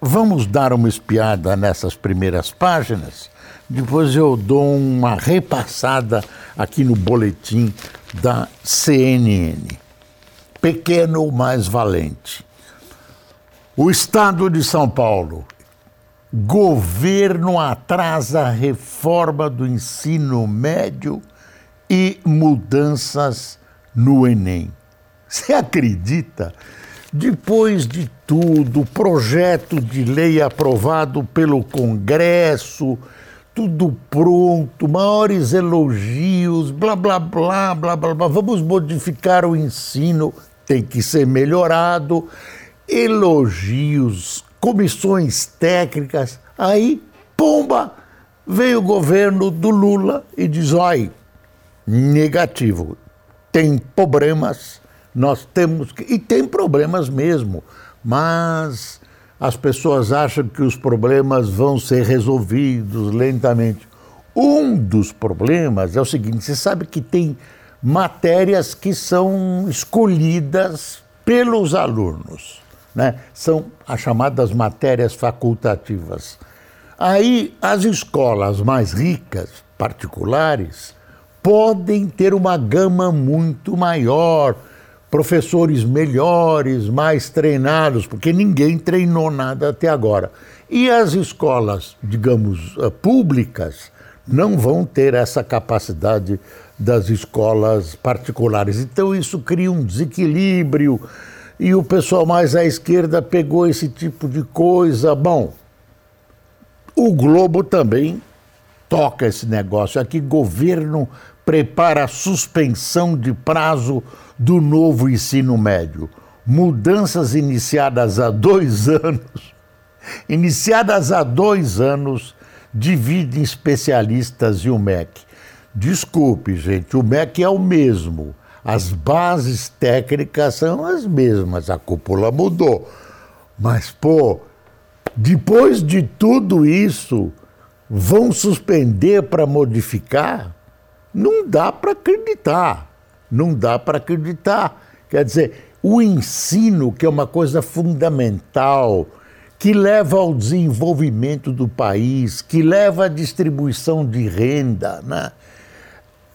vamos dar uma espiada nessas primeiras páginas. Depois eu dou uma repassada aqui no boletim da CNN. Pequeno mais valente. O Estado de São Paulo. Governo atrasa a reforma do ensino médio e mudanças no Enem. Você acredita? Depois de tudo, projeto de lei aprovado pelo Congresso, tudo pronto, maiores elogios, blá blá blá blá blá blá. Vamos modificar o ensino, tem que ser melhorado. Elogios, comissões técnicas. Aí, pomba, veio o governo do Lula e diz: olha, negativo, tem problemas nós temos que. E tem problemas mesmo, mas as pessoas acham que os problemas vão ser resolvidos lentamente. Um dos problemas é o seguinte: você sabe que tem matérias que são escolhidas pelos alunos, né? são as chamadas matérias facultativas. Aí as escolas mais ricas, particulares, podem ter uma gama muito maior professores melhores, mais treinados, porque ninguém treinou nada até agora. E as escolas, digamos, eh, públicas, não vão ter essa capacidade das escolas particulares. Então isso cria um desequilíbrio e o pessoal mais à esquerda pegou esse tipo de coisa. Bom, o Globo também toca esse negócio aqui, governo prepara suspensão de prazo do novo ensino médio. Mudanças iniciadas há dois anos, iniciadas há dois anos, dividem especialistas e o MEC. Desculpe, gente, o MEC é o mesmo. As bases técnicas são as mesmas, a cúpula mudou. Mas, pô, depois de tudo isso, vão suspender para modificar? Não dá para acreditar. Não dá para acreditar. Quer dizer, o ensino, que é uma coisa fundamental, que leva ao desenvolvimento do país, que leva à distribuição de renda, né?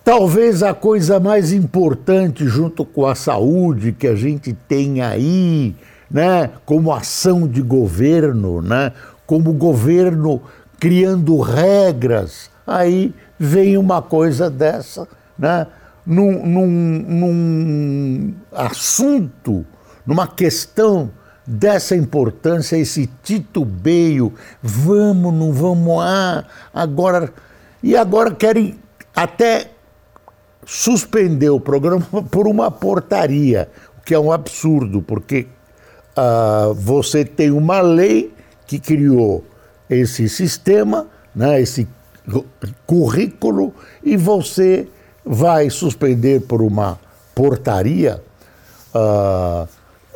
Talvez a coisa mais importante, junto com a saúde que a gente tem aí, né, como ação de governo, né, como governo criando regras, aí vem uma coisa dessa, né? Num, num, num assunto, numa questão dessa importância, esse titubeio, vamos, não vamos, ah, agora. E agora querem até suspender o programa por uma portaria, o que é um absurdo, porque uh, você tem uma lei que criou esse sistema, né, esse currículo e você vai suspender por uma portaria. Uh,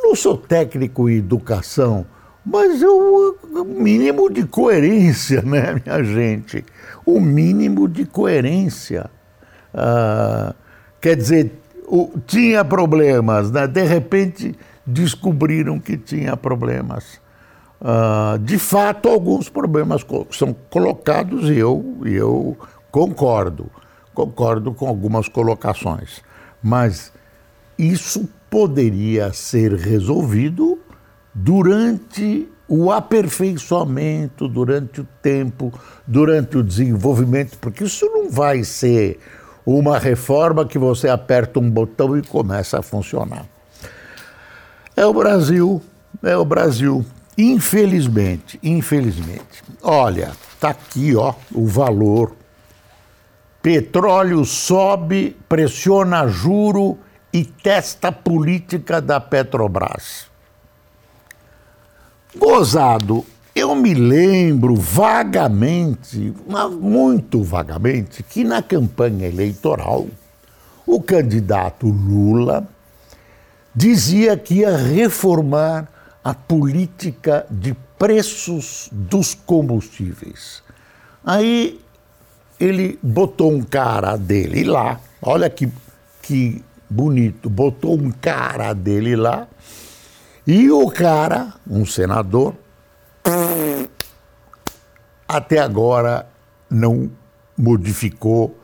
não sou técnico em educação, mas o mínimo de coerência, né, minha gente? O mínimo de coerência. Uh, quer dizer, o, tinha problemas, né? de repente descobriram que tinha problemas. Uh, de fato, alguns problemas são colocados e eu, eu concordo, concordo com algumas colocações, mas isso poderia ser resolvido durante o aperfeiçoamento, durante o tempo, durante o desenvolvimento, porque isso não vai ser uma reforma que você aperta um botão e começa a funcionar. É o Brasil, é o Brasil. Infelizmente, infelizmente. Olha, tá aqui, ó, o valor. Petróleo sobe, pressiona juro e testa política da Petrobras. Gozado, eu me lembro vagamente, muito vagamente, que na campanha eleitoral o candidato Lula dizia que ia reformar a política de preços dos combustíveis. Aí ele botou um cara dele lá, olha que, que bonito, botou um cara dele lá, e o cara, um senador, até agora não modificou.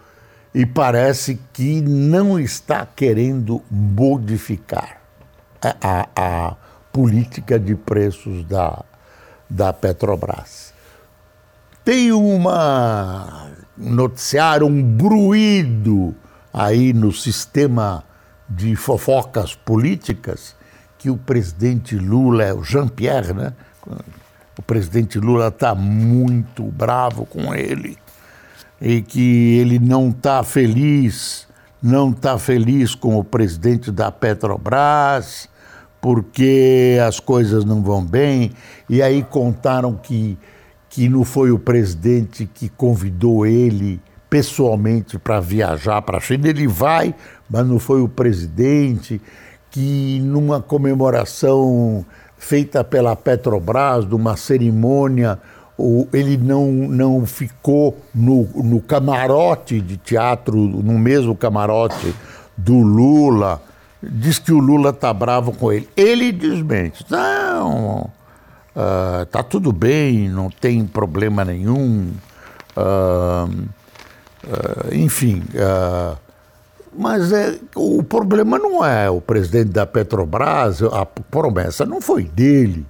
E parece que não está querendo modificar a, a, a política de preços da, da Petrobras. Tem uma noticiário, um bruído aí no sistema de fofocas políticas que o presidente Lula, o Jean-Pierre, né? O presidente Lula está muito bravo com ele e que ele não está feliz, não está feliz com o presidente da Petrobras, porque as coisas não vão bem. E aí contaram que, que não foi o presidente que convidou ele pessoalmente para viajar para a China. Ele vai, mas não foi o presidente, que numa comemoração feita pela Petrobras, numa cerimônia ele não, não ficou no, no camarote de teatro, no mesmo camarote do Lula. Diz que o Lula está bravo com ele. Ele desmente. Não, uh, tá tudo bem, não tem problema nenhum. Uh, uh, enfim, mas é, o problema não é o presidente da Petrobras, a promessa não foi dele.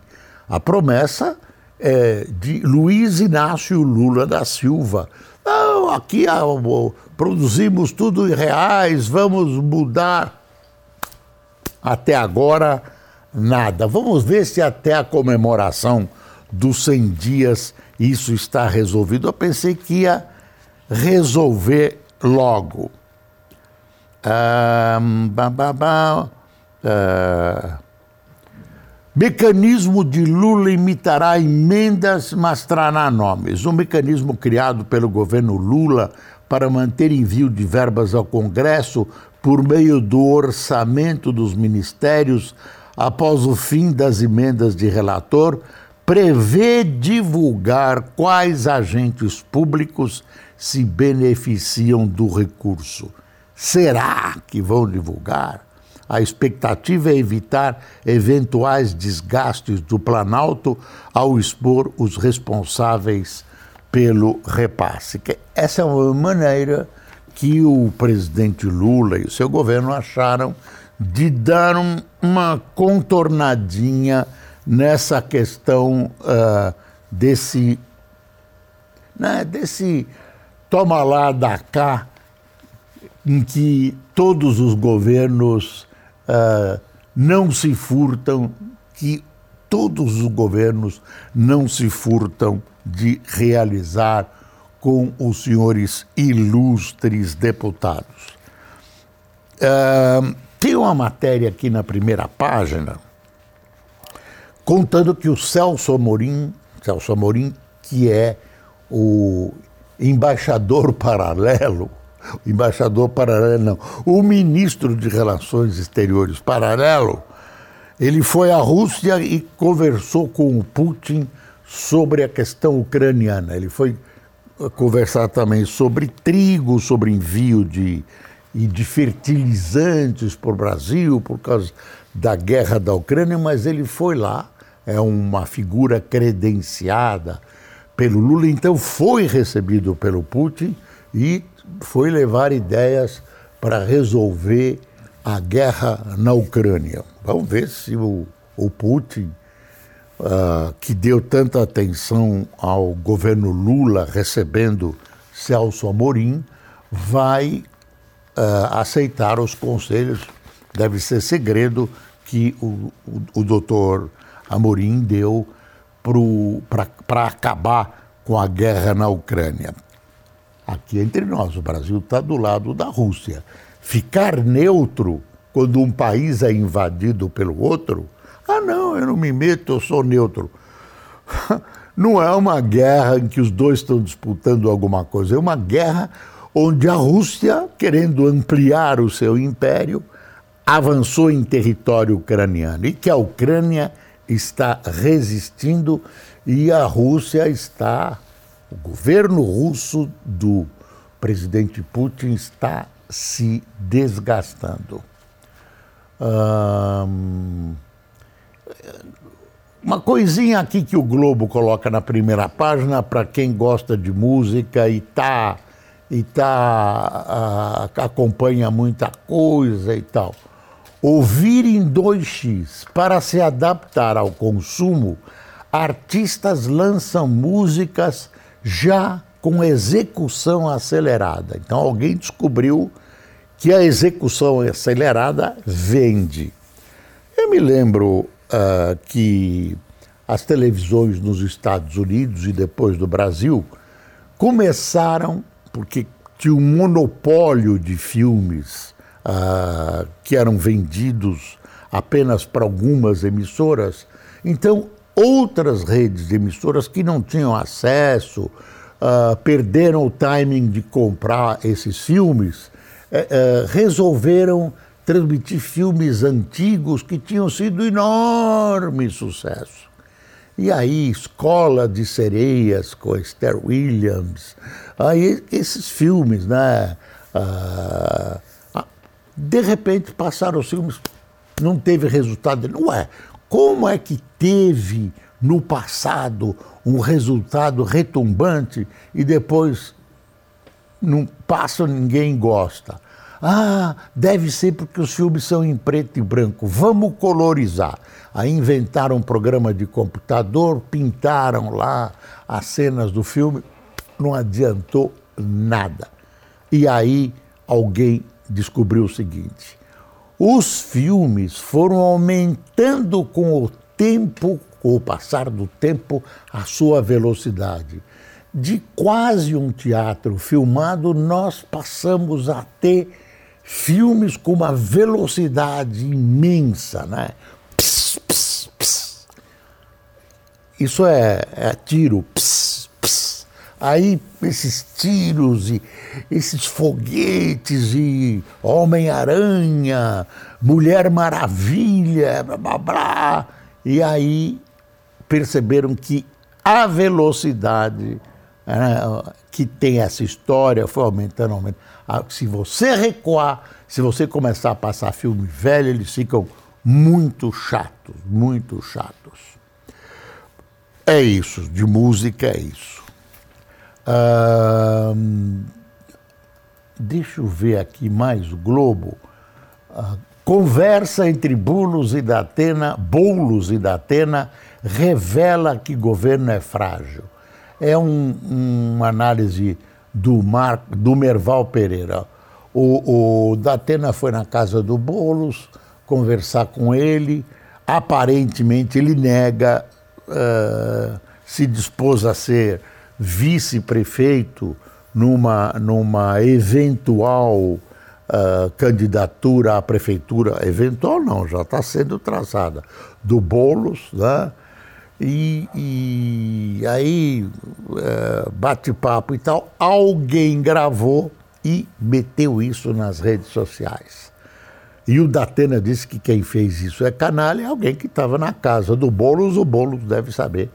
A promessa é, de Luiz Inácio Lula da Silva. Não, aqui ah, produzimos tudo em reais, vamos mudar. Até agora, nada. Vamos ver se até a comemoração dos 100 dias isso está resolvido. Eu pensei que ia resolver logo. Ah, bah, bah, bah, ah, Mecanismo de Lula imitará emendas, mas trará nomes. Um mecanismo criado pelo governo Lula para manter envio de verbas ao Congresso por meio do orçamento dos ministérios após o fim das emendas de relator prevê divulgar quais agentes públicos se beneficiam do recurso. Será que vão divulgar? A expectativa é evitar eventuais desgastes do Planalto ao expor os responsáveis pelo repasse. Essa é uma maneira que o presidente Lula e o seu governo acharam de dar um, uma contornadinha nessa questão uh, desse, né, desse toma lá da cá, em que todos os governos uh, não se furtam, que todos os governos não se furtam de realizar com os senhores ilustres deputados. Uh, tem uma matéria aqui na primeira página contando que o Celso Amorim, Celso Amorim, que é o embaixador paralelo embaixador paralelo, não, o ministro de Relações Exteriores paralelo, ele foi à Rússia e conversou com o Putin sobre a questão ucraniana. Ele foi conversar também sobre trigo, sobre envio de, de fertilizantes para o Brasil por causa da guerra da Ucrânia, mas ele foi lá, é uma figura credenciada pelo Lula, então foi recebido pelo Putin e foi levar ideias para resolver a guerra na Ucrânia. Vamos ver se o, o Putin, uh, que deu tanta atenção ao governo Lula recebendo Celso Amorim, vai aceitar os conselhos. Deve ser segredo que o, o, o doutor Amorim deu para acabar com a guerra na Ucrânia aqui entre nós, o Brasil está do lado da Rússia. Ficar neutro quando um país é invadido pelo outro, ah, não, eu não me meto, eu sou neutro. não é uma guerra em que os dois estão disputando alguma coisa, é uma guerra onde a Rússia, querendo ampliar o seu império, avançou em território ucraniano e que a Ucrânia está resistindo e a Rússia está, o governo russo do presidente Putin está se desgastando. uma coisinha aqui que o Globo coloca na primeira página para quem gosta de música e tá e tá acompanha muita coisa e tal. Ouvir em 2x para se adaptar ao consumo, artistas lançam músicas já com execução acelerada. Então alguém descobriu que a execução acelerada vende. Eu me lembro uh, que as televisões nos Estados Unidos e depois do Brasil começaram, porque tinha um monopólio de filmes uh, que eram vendidos apenas para algumas emissoras, então outras redes de emissoras que não tinham acesso, uh, perderam o timing de comprar esses filmes, uh, resolveram transmitir filmes antigos que tinham sido enorme sucesso. E aí, Escola de Sereias com Esther Williams, aí esses filmes, né? Uh, de repente passaram os filmes, não teve resultado. Ué, como é que teve no passado um resultado retumbante e depois não passa, ninguém gosta? Ah, deve ser porque os filmes são em preto e branco. Vamos colorizar. Aí inventaram um programa de computador, pintaram lá as cenas do filme, não adiantou nada. E aí alguém descobriu o seguinte: os filmes foram aumentando com o tempo, com o passar do tempo, a sua velocidade. De quase um teatro filmado, nós passamos a ter filmes com uma velocidade imensa, né? Pss, pss, pss. Isso é, é tiro, pss, pss. Aí esses tiros e esses foguetes e Homem-Aranha, Mulher Maravilha, blá blá blá. E aí perceberam que a velocidade né, que tem essa história foi aumentando, aumentando. Ah, se você recuar, se você começar a passar filme velho, eles ficam muito chatos, muito chatos. É isso, de música é isso. deixa eu ver aqui mais o Globo. Uh, conversa entre Boulos e Datena, Boulos e Datena revela que governo é frágil. É um, uma análise do, Mar, do Merval Pereira. O, o Datena foi na casa do Boulos conversar com ele. Aparentemente, ele nega, uh, se dispôs a ser vice-prefeito numa, numa eventual uh, candidatura à prefeitura, eventual não, já está sendo traçada, do Boulos, né? E, e aí, é, bate-papo e tal, alguém gravou e meteu isso nas redes sociais. E o Datena disse que quem fez isso é canalha, é alguém que estava na casa do Boulos, o Boulos deve saber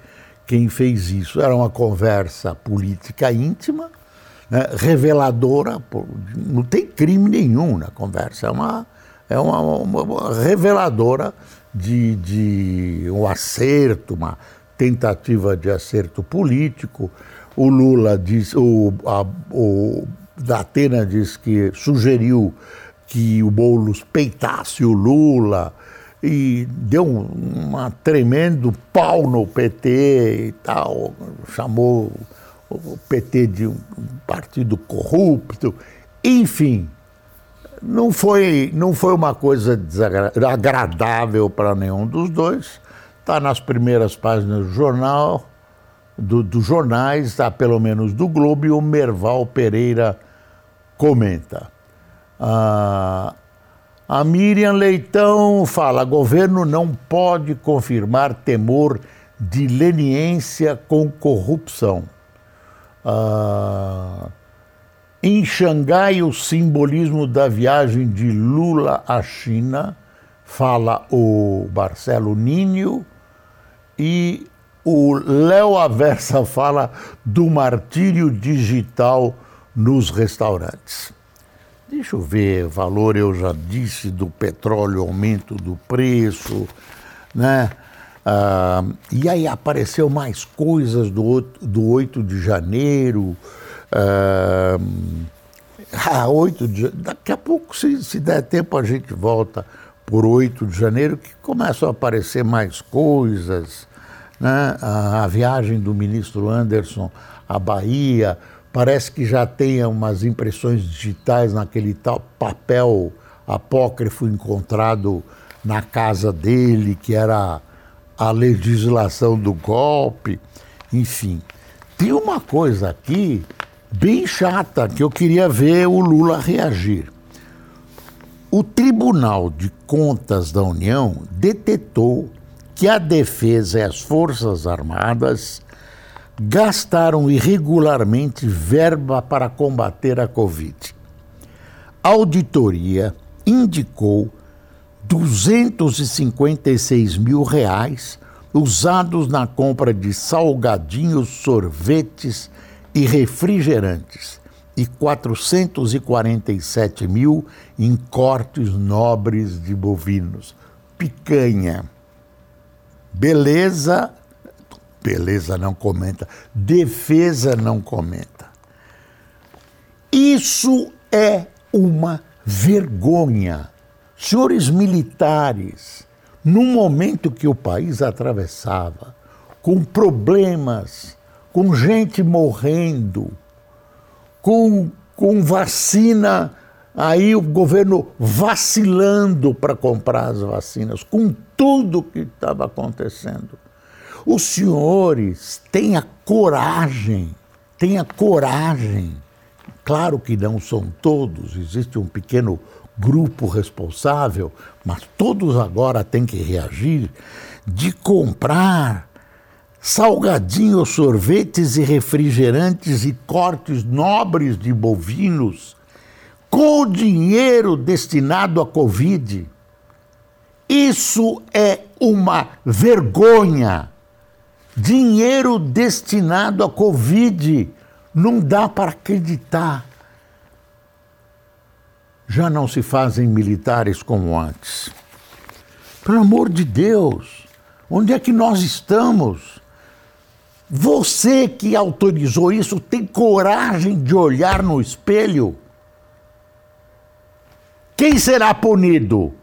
quem fez isso. Era uma conversa política íntima, né, reveladora, não tem crime nenhum na conversa, é uma, é uma, uma, uma reveladora de, de um acerto, uma tentativa de acerto político. O Lula diz, o, a, o Datena diz que sugeriu que o Boulos peitasse o Lula e deu um tremendo pau no PT e tal, chamou o PT de um partido corrupto, enfim, não foi, não foi uma coisa agradável para nenhum dos dois. Está nas primeiras páginas do jornal, do, dos jornais, está pelo menos do Globo, e o Merval Pereira comenta. Ah, a Miriam Leitão fala: governo não pode confirmar temor de leniência com corrupção. Ah, em Xangai, o simbolismo da viagem de Lula à China, fala o Marcelo Ninho, e o Léo Aversa fala do martírio digital nos restaurantes. Deixa eu ver, valor eu já disse do petróleo, aumento do preço, né? Ah, e aí apareceu mais coisas do, do 8 de janeiro. Ah, 8 de, daqui a pouco, se, se der tempo, a gente volta por 8 de janeiro, que começam a aparecer mais coisas. Né? A, a viagem do ministro Anderson à Bahia, parece que já tem umas impressões digitais naquele tal papel apócrifo encontrado na casa dele, que era a legislação do golpe, enfim. Tem uma coisa aqui bem chata que eu queria ver o Lula reagir. O Tribunal de Contas da União detetou que a defesa e as Forças Armadas gastaram irregularmente verba para combater a Covid. A auditoria indicou 256 mil reais usados na compra de salgadinhos, sorvetes e refrigerantes e 447 mil em cortes nobres de bovinos. Picanha. Beleza, beleza não comenta. Defesa não comenta. Isso é uma vergonha senhores militares, num momento que o país atravessava, com problemas, com gente morrendo, com, com vacina, aí o governo vacilando para comprar as vacinas, com tudo que estava acontecendo. Os senhores tenham coragem, tenha coragem. Claro que não são todos, existe um pequeno grupo responsável, mas todos agora têm que reagir, de comprar salgadinhos, sorvetes e refrigerantes e cortes nobres de bovinos com dinheiro destinado à Covid. Isso é uma vergonha. Dinheiro destinado à Covid. Não dá para acreditar já não se fazem militares como antes. Pelo amor de Deus, onde é que nós estamos? Você que autorizou isso tem coragem de olhar no espelho? Quem será punido?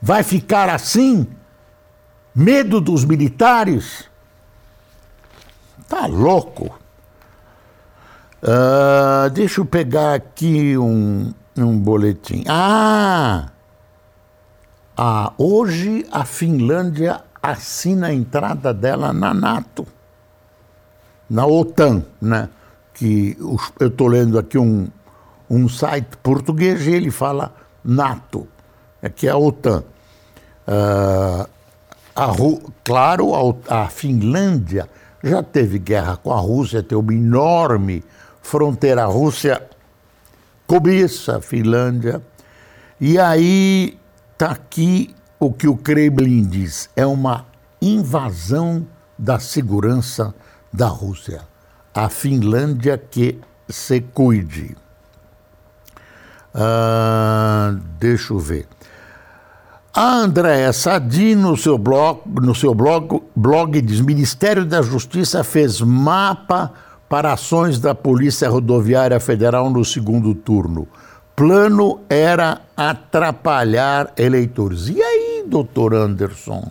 Vai ficar assim? Medo dos militares? Tá louco. Uh, deixa eu pegar aqui um, um boletim. Ah! ah! Hoje a Finlândia assina a entrada dela na NATO, na OTAN, né? Que eu estou lendo aqui um, um site português e ele fala NATO, é que é a OTAN. Uh, a, claro, a, a Finlândia já teve guerra com a Rússia, tem uma enorme fronteira. A Rússia cobiça a Finlândia. E aí está aqui o que o Kremlin diz: é uma invasão da segurança da Rússia. A Finlândia que se cuide. Ah, deixa eu ver. A Andréa Sadi, no seu blog, no seu blog, blog diz: Ministério da Justiça fez mapa para ações da Polícia Rodoviária Federal no segundo turno. Plano era atrapalhar eleitores. E aí, doutor Anderson?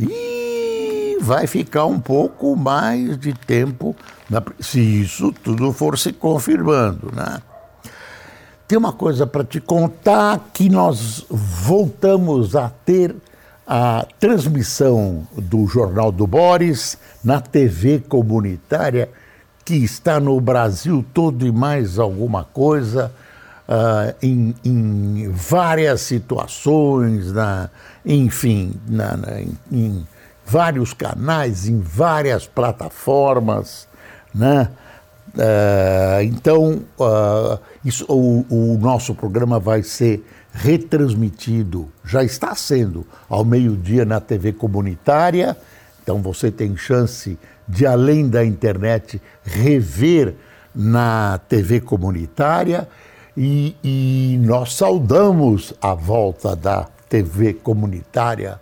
E vai ficar um pouco mais de tempo se isso tudo for se confirmando, né? Tem uma coisa para te contar que nós voltamos a ter a transmissão do Jornal do Boris na TV comunitária que está no Brasil todo e mais alguma coisa, uh, em, em, várias situações, na, enfim, na, na, em vários canais, em várias plataformas, né? Uh, então, uh, isso, o, o, nosso programa vai ser retransmitido, já está sendo, ao meio-dia na TV comunitária. Então, você tem chance de, além da internet, rever na TV comunitária. E, e nós saudamos a volta da TV comunitária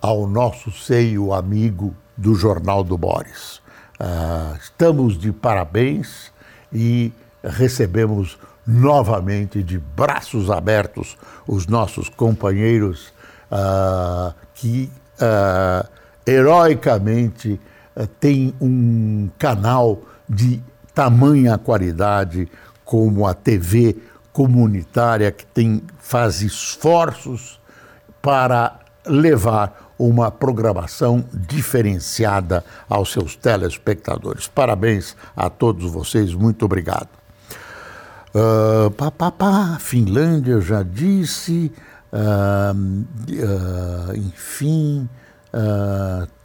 ao nosso seio amigo do Jornal do Boris. Uh, estamos de parabéns e recebemos novamente de braços abertos os nossos companheiros uh, que uh, heroicamente têm um canal de tamanha qualidade como a TV comunitária que tem faz esforços para levar uma programação diferenciada aos seus telespectadores. Parabéns a todos vocês, muito obrigado. Uh, pá, pá, pá, Finlândia, já disse, uh, uh, enfim,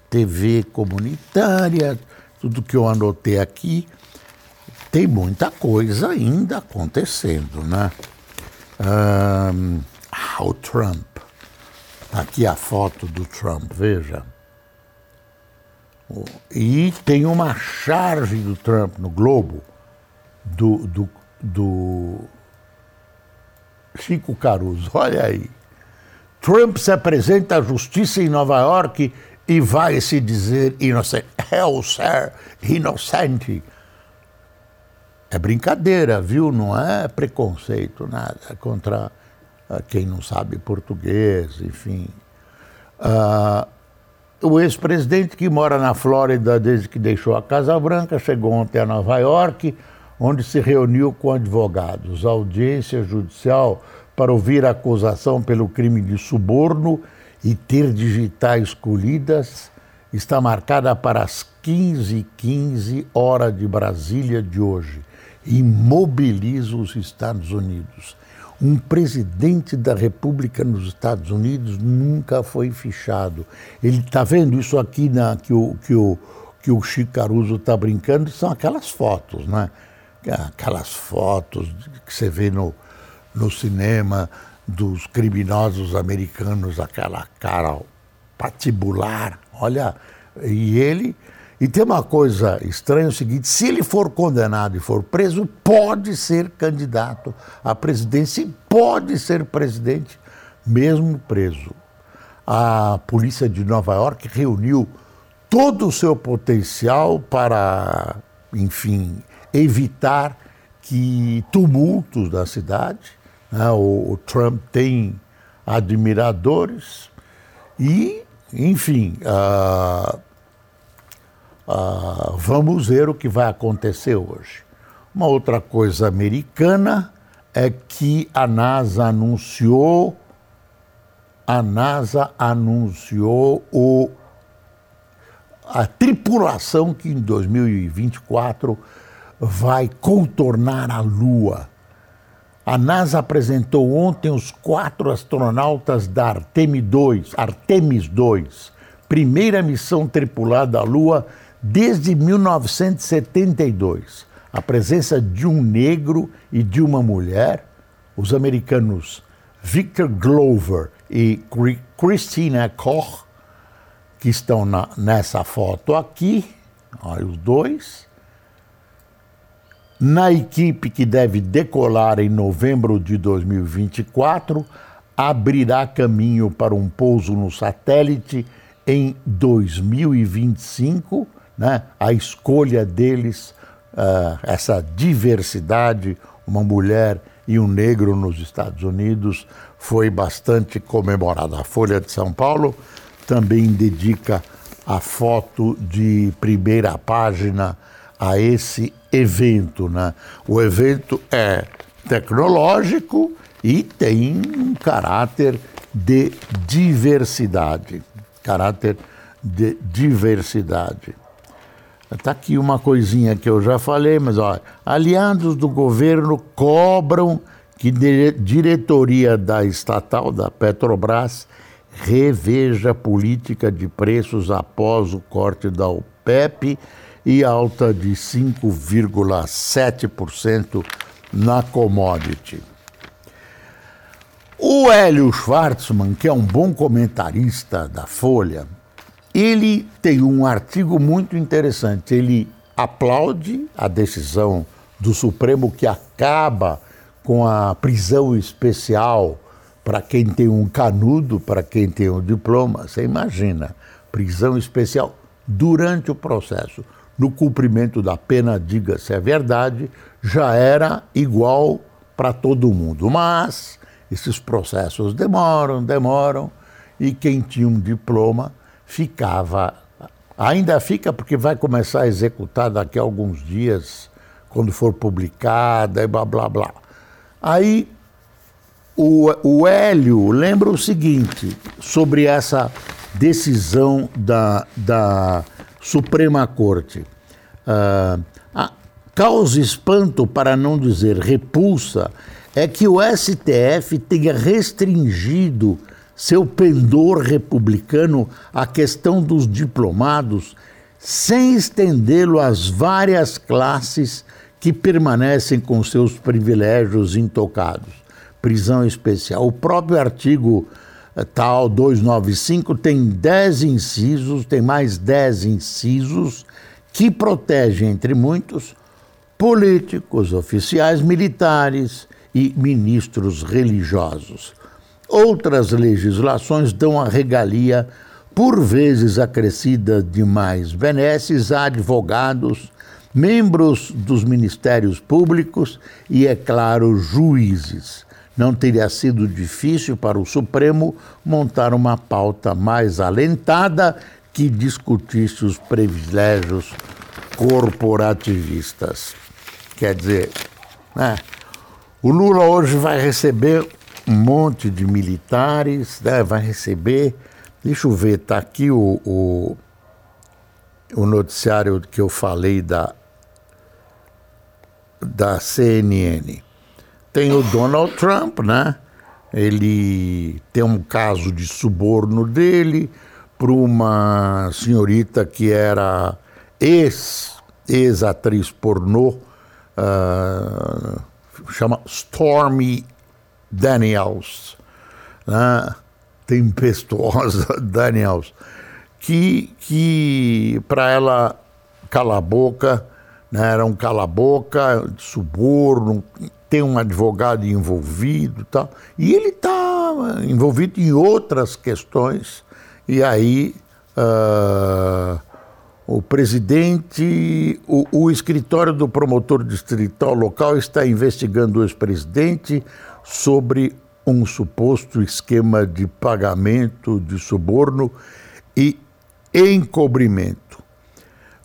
TV comunitária, tudo que eu anotei aqui, tem muita coisa ainda acontecendo, né? Ah, o Trump Aqui a foto do Trump, veja. E tem uma charge do Trump no Globo, do, do, do Chico Caruso. Olha aí. Trump se apresenta à justiça em Nova York e vai se dizer inocente. Hell, sir, inocente. É brincadeira, viu? Não é preconceito, nada contra quem não sabe português, enfim. Uh, o ex-presidente que mora na Flórida desde que deixou a Casa Branca chegou ontem a Nova York, onde se reuniu com advogados. A audiência judicial para ouvir a acusação pelo crime de suborno e ter digitais colhidas está marcada para as 15h15 15, hora de Brasília de hoje e mobiliza os Estados Unidos. Um presidente da República nos Estados Unidos nunca foi fichado. Ele está vendo isso aqui na, que, o, que, o, que o Chico Caruso está brincando, são aquelas fotos, né? Aquelas fotos que você vê no, no cinema dos criminosos americanos, aquela cara patibular. Olha, e ele e tem uma coisa estranha: é o seguinte, se ele for condenado e for preso, pode ser candidato à presidência e pode ser presidente, mesmo preso. A polícia de Nova York reuniu todo o seu potencial para, enfim, evitar que tumultos da cidade. Né? O, o Trump tem admiradores e, enfim. Uh, Uh, vamos ver o que vai acontecer hoje. Uma outra coisa americana é que a NASA anunciou a NASA anunciou o, a tripulação que em 2024 vai contornar a Lua. A NASA apresentou ontem os quatro astronautas da Artemis 2, Artemis 2, primeira missão tripulada à Lua desde 1972. A presença de um negro e de uma mulher, os americanos Victor Glover e Christina Koch, que estão na, nessa foto aqui, olha os dois. Na equipe que deve decolar em novembro de 2024, abrirá caminho para um pouso no satélite em 2025 né? a escolha deles, uh, essa diversidade, uma mulher e um negro nos Estados Unidos, foi bastante comemorada. A Folha de São Paulo também dedica a foto de primeira página a esse evento. Né? O evento é tecnológico e tem um caráter de diversidade. Caráter de diversidade. Está aqui uma coisinha que eu já falei, mas olha, aliados do governo cobram que diretoria da estatal, da Petrobras, reveja a política de preços após o corte da OPEP e alta de 5,7% na commodity. O Hélio Schwartzman, que é um bom comentarista da Folha, ele tem um artigo muito interessante. Ele aplaude a decisão do Supremo que acaba com a prisão especial para quem tem um canudo, para quem tem um diploma. Você imagina, prisão especial durante o processo. No cumprimento da pena, diga-se a verdade, já era igual para todo mundo. Mas esses processos demoram, demoram, e quem tinha um diploma ficava. Ainda fica porque vai começar a executar daqui a alguns dias, quando for publicada e blá blá blá. Aí o, o Hélio lembra o seguinte sobre essa decisão da, da Suprema Corte. Uh, causa espanto, para não dizer repulsa, é que o STF tenha restringido seu pendor republicano à questão dos diplomados, sem estendê-lo às várias classes que permanecem com seus privilégios intocados. Prisão especial. O próprio artigo eh, tal 295 tem 10 incisos, tem mais 10 incisos que protegem, entre muitos, políticos, oficiais militares, e ministros religiosos. Outras legislações dão a regalia, por vezes acrescida de mais benesses, a advogados, membros dos ministérios públicos e, é claro, juízes. Não teria sido difícil para o Supremo montar uma pauta mais alentada que discutisse os privilégios corporativistas. Quer dizer, né? O Lula hoje vai receber um monte de militares, né? vai receber. Deixa eu ver, está aqui o, o, o, noticiário que eu falei da, da CNN. Tem o Donald Trump, né? Ele tem um caso de suborno dele para uma senhorita que era ex-atriz ex pornô. Uh, chama Stormy Daniels, né? tempestuosa Daniels, que, que para ela cala a boca, né? era um cala-boca, suborno, tem um advogado envolvido tal, e ele está envolvido em outras questões, e aí uh, o presidente, o, o, escritório do promotor distrital local está investigando o ex-presidente sobre um suposto esquema de pagamento de suborno e encobrimento.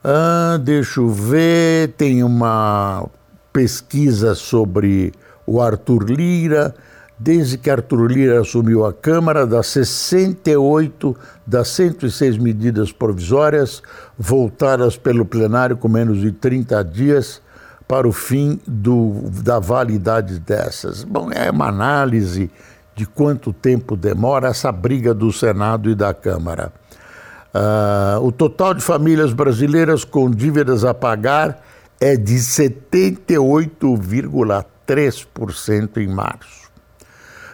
Ah, deixa eu ver, tem uma pesquisa sobre o Arthur Lira Desde que Arthur Lira assumiu a Câmara, das 68 das 106 medidas provisórias voltadas pelo plenário com menos de 30 dias para o fim do, da validade dessas. Bom, é uma análise de quanto tempo demora essa briga do Senado e da Câmara. Uh, o total de famílias brasileiras com dívidas a pagar é de 78,3% em março.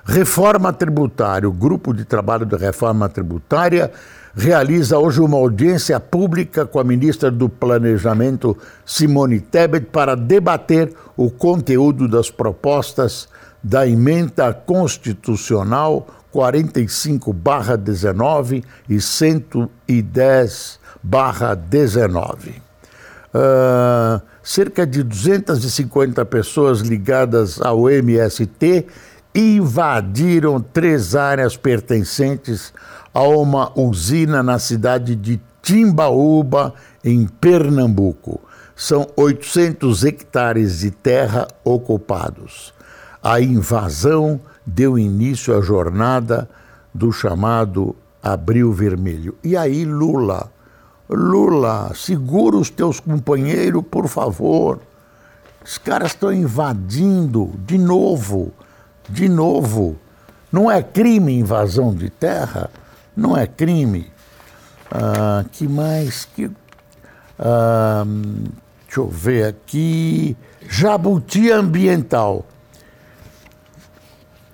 Reforma tributária. O grupo de trabalho de reforma tributária realiza hoje uma audiência pública com a ministra do Planejamento, Simone Tebet, para debater o conteúdo das propostas da emenda constitucional 45/19 e 110/19. Uh, cerca de 250 pessoas ligadas ao MST invadiram três áreas pertencentes a uma usina na cidade de Timbaúba, em Pernambuco. São 800 hectares de terra ocupados. A invasão deu início à jornada do chamado Abril Vermelho. E aí, Lula, Lula, segura os teus companheiros, por favor. Os caras estão invadindo de novo de novo, não é crime invasão de terra? não é crime. Ah, que mais? Que, ah, deixa eu ver aqui. Jabuti ambiental.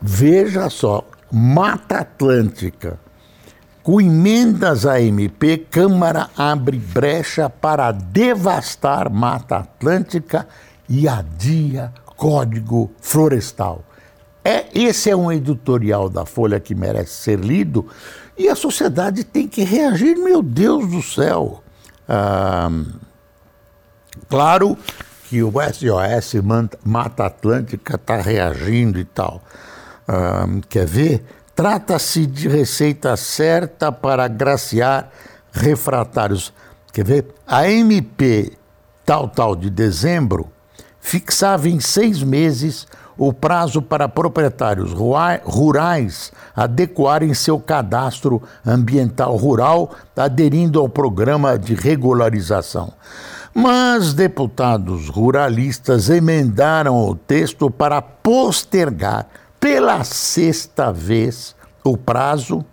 Veja só, Mata Atlântica. Com emendas à MP, Câmara abre brecha para devastar Mata Atlântica e adia Código Florestal. É, esse é um editorial da Folha que merece ser lido e a sociedade tem que reagir, meu Deus do céu. Ah, claro que o SOS Mata Atlântica está reagindo e tal. Ah, quer ver? Trata-se de receita certa para agraciar refratários. Quer ver? A MP tal, tal de dezembro fixava em seis meses o prazo para proprietários rurais adequarem seu cadastro ambiental rural, aderindo ao programa de regularização. Mas deputados ruralistas emendaram o texto para postergar pela sexta vez o prazo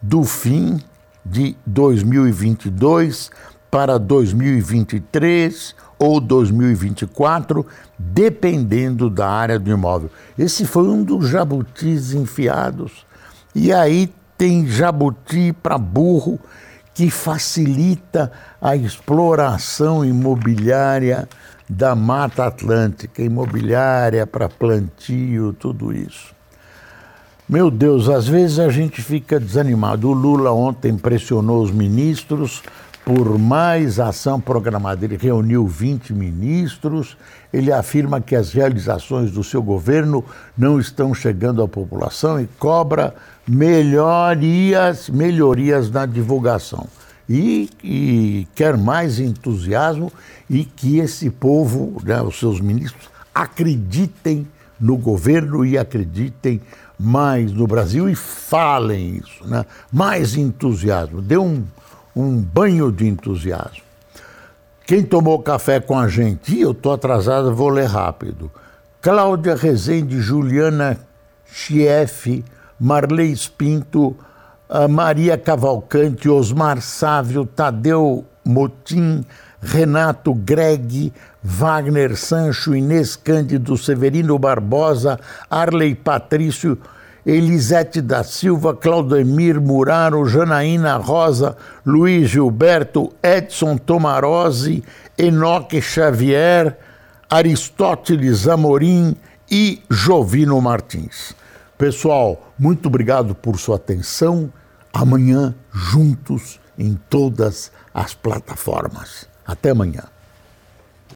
do fim de 2022 para 2023 ou 2024, dependendo da área do imóvel. Esse foi um dos jabutis enfiados. E aí tem jabuti para burro que facilita a exploração imobiliária da Mata Atlântica, imobiliária para plantio, tudo isso. Meu Deus, às vezes a gente fica desanimado. O Lula ontem pressionou os ministros por mais ação programada. Ele reuniu 20 ministros, ele afirma que as realizações do seu governo não estão chegando à população e cobra melhorias, melhorias na divulgação. E, e quer mais entusiasmo e que esse povo, né, os seus ministros, acreditem no governo e acreditem mais no Brasil e falem isso, né? mais entusiasmo. Dê um, um banho de entusiasmo. Quem tomou café com a gente, eu estou atrasado, vou ler rápido. Cláudia Rezende, Juliana Chief, Marley Espinto, Maria Cavalcante, Osmar Sávio, Tadeu Motim, Renato Greg, Wagner Sancho, Inês Cândido, Severino Barbosa, Arley Patrício, Elisete da Silva, Claudemir Muraro, Janaína Rosa, Luiz Gilberto, Edson Tomarose, Enoque Xavier, Aristóteles Amorim e Jovino Martins. Pessoal, muito obrigado por sua atenção. Amanhã, juntos em todas as plataformas. Até amanhã.